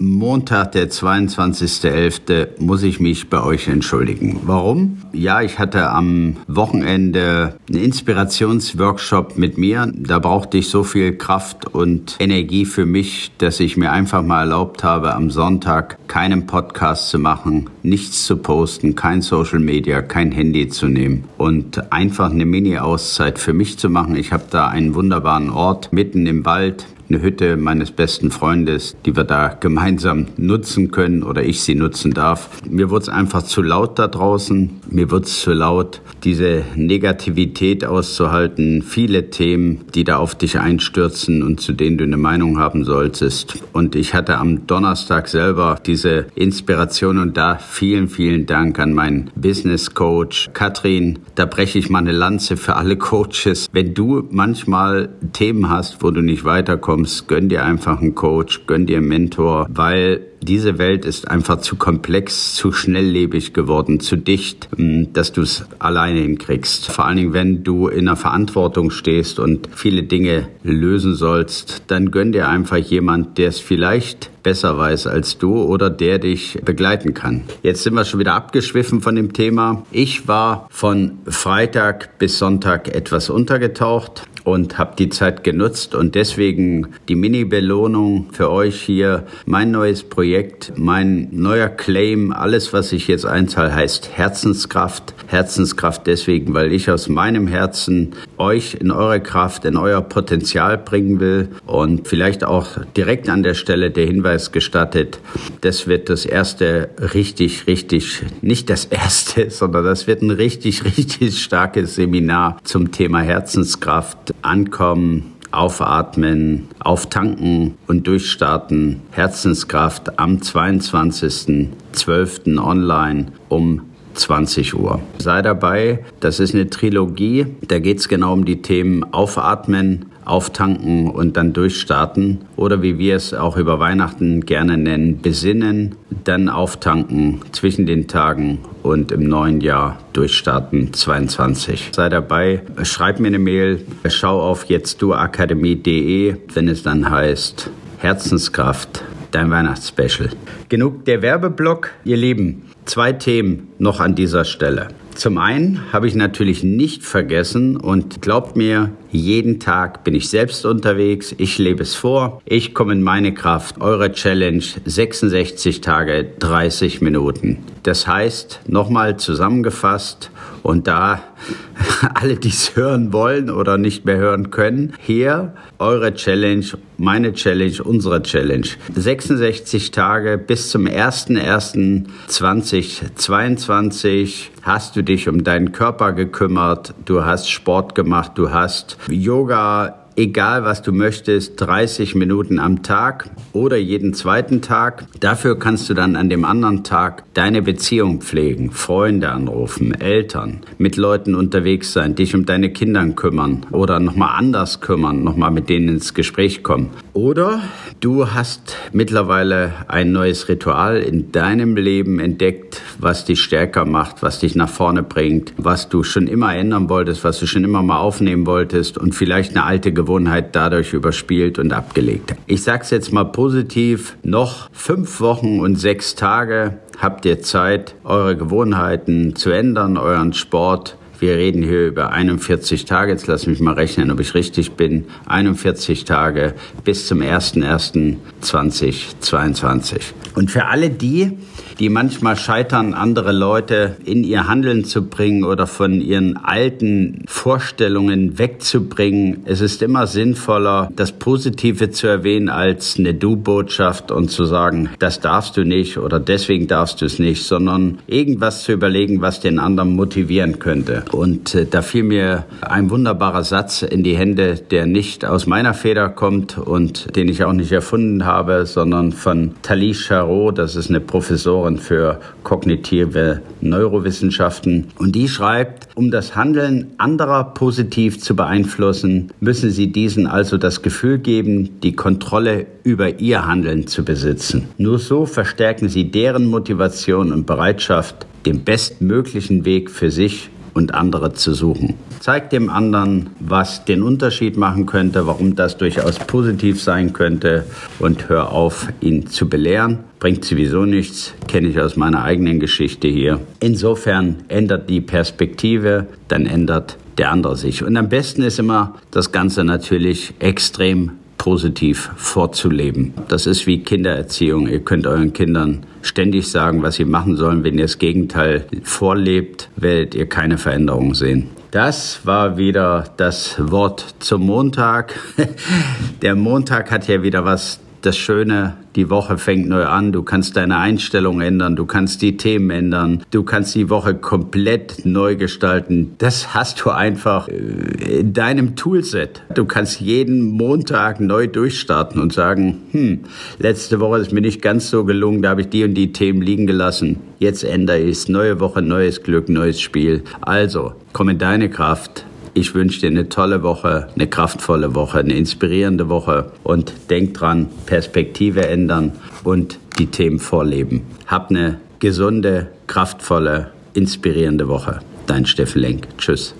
Montag, der 22.11., muss ich mich bei euch entschuldigen. Warum? Ja, ich hatte am Wochenende einen Inspirationsworkshop mit mir. Da brauchte ich so viel Kraft und Energie für mich, dass ich mir einfach mal erlaubt habe, am Sonntag keinen Podcast zu machen, nichts zu posten, kein Social Media, kein Handy zu nehmen und einfach eine Mini-Auszeit für mich zu machen. Ich habe da einen wunderbaren Ort mitten im Wald eine Hütte meines besten Freundes, die wir da gemeinsam nutzen können oder ich sie nutzen darf. Mir wurde es einfach zu laut da draußen. Mir wird es zu laut, diese Negativität auszuhalten. Viele Themen, die da auf dich einstürzen und zu denen du eine Meinung haben solltest. Und ich hatte am Donnerstag selber diese Inspiration und da vielen, vielen Dank an meinen Business Coach Katrin. Da breche ich mal eine Lanze für alle Coaches. Wenn du manchmal Themen hast, wo du nicht weiterkommst, kommst, gönn dir einfach einen Coach, gönn dir einen Mentor, weil diese Welt ist einfach zu komplex, zu schnelllebig geworden, zu dicht, hm, dass du es alleine hinkriegst. Vor allen Dingen, wenn du in der Verantwortung stehst und viele Dinge lösen sollst, dann gönn dir einfach jemand, der es vielleicht besser weiß als du oder der dich begleiten kann. Jetzt sind wir schon wieder abgeschwiffen von dem Thema. Ich war von Freitag bis Sonntag etwas untergetaucht und habe die Zeit genutzt und deswegen die Mini-Belohnung für euch hier. Mein neues Projekt, mein neuer Claim, alles, was ich jetzt einzahle, heißt Herzenskraft. Herzenskraft deswegen, weil ich aus meinem Herzen euch in eure Kraft, in euer Potenzial bringen will. Und vielleicht auch direkt an der Stelle der Hinweis gestattet, das wird das erste richtig, richtig, nicht das erste, sondern das wird ein richtig, richtig starkes Seminar zum Thema Herzenskraft Ankommen, Aufatmen, Auftanken und Durchstarten. Herzenskraft am 22.12. online um 20 Uhr. Sei dabei, das ist eine Trilogie, da geht es genau um die Themen Aufatmen, auftanken und dann durchstarten. Oder wie wir es auch über Weihnachten gerne nennen, besinnen, dann auftanken zwischen den Tagen und im neuen Jahr durchstarten 22. Sei dabei, schreib mir eine Mail, schau auf jetztduakademie.de, wenn es dann heißt Herzenskraft, dein Weihnachtsspecial. Genug der Werbeblock, ihr Lieben. Zwei Themen noch an dieser Stelle. Zum einen habe ich natürlich nicht vergessen und glaubt mir, jeden Tag bin ich selbst unterwegs, ich lebe es vor, ich komme in meine Kraft. Eure Challenge 66 Tage, 30 Minuten. Das heißt, nochmal zusammengefasst und da alle, die es hören wollen oder nicht mehr hören können, hier eure Challenge, meine Challenge, unsere Challenge. 66 Tage bis zum 01.01.2022 hast du dich um deinen Körper gekümmert, du hast Sport gemacht, du hast Yoga egal was du möchtest, 30 Minuten am Tag oder jeden zweiten Tag. Dafür kannst du dann an dem anderen Tag deine Beziehung pflegen, Freunde anrufen, Eltern, mit Leuten unterwegs sein, dich um deine Kinder kümmern oder nochmal anders kümmern, nochmal mit denen ins Gespräch kommen. Oder du hast mittlerweile ein neues Ritual in deinem Leben entdeckt, was dich stärker macht, was dich nach vorne bringt, was du schon immer ändern wolltest, was du schon immer mal aufnehmen wolltest und vielleicht eine alte Gewohnheit dadurch überspielt und abgelegt. Ich sage es jetzt mal positiv, noch fünf Wochen und sechs Tage habt ihr Zeit, eure Gewohnheiten zu ändern, euren Sport wir reden hier über 41 Tage. Jetzt lass mich mal rechnen, ob ich richtig bin. 41 Tage bis zum 01.01.2022. Und für alle die, die manchmal scheitern, andere Leute in ihr Handeln zu bringen oder von ihren alten Vorstellungen wegzubringen. Es ist immer sinnvoller, das Positive zu erwähnen als eine Du-Botschaft und zu sagen, das darfst du nicht oder deswegen darfst du es nicht, sondern irgendwas zu überlegen, was den anderen motivieren könnte. Und äh, da fiel mir ein wunderbarer Satz in die Hände, der nicht aus meiner Feder kommt und den ich auch nicht erfunden habe, sondern von Thalys Charot, das ist eine Professorin für kognitive Neurowissenschaften. Und die schreibt, um das Handeln anderer positiv zu beeinflussen, müssen sie diesen also das Gefühl geben, die Kontrolle über ihr Handeln zu besitzen. Nur so verstärken sie deren Motivation und Bereitschaft, den bestmöglichen Weg für sich und andere zu suchen. Zeig dem anderen, was den Unterschied machen könnte, warum das durchaus positiv sein könnte und hör auf, ihn zu belehren. Bringt sowieso nichts, kenne ich aus meiner eigenen Geschichte hier. Insofern ändert die Perspektive, dann ändert der andere sich. Und am besten ist immer das Ganze natürlich extrem positiv vorzuleben. Das ist wie Kindererziehung. Ihr könnt euren Kindern ständig sagen, was sie machen sollen. Wenn ihr das Gegenteil vorlebt, werdet ihr keine Veränderung sehen. Das war wieder das Wort zum Montag. Der Montag hat ja wieder was das Schöne, die Woche fängt neu an, du kannst deine Einstellung ändern, du kannst die Themen ändern, du kannst die Woche komplett neu gestalten. Das hast du einfach äh, in deinem Toolset. Du kannst jeden Montag neu durchstarten und sagen, hm, letzte Woche ist mir nicht ganz so gelungen, da habe ich die und die Themen liegen gelassen. Jetzt ändere ich es. Neue Woche, neues Glück, neues Spiel. Also, komm in deine Kraft. Ich wünsche dir eine tolle Woche, eine kraftvolle Woche, eine inspirierende Woche und denk dran, Perspektive ändern und die Themen vorleben. Hab eine gesunde, kraftvolle, inspirierende Woche. Dein Steffen Lenk. Tschüss.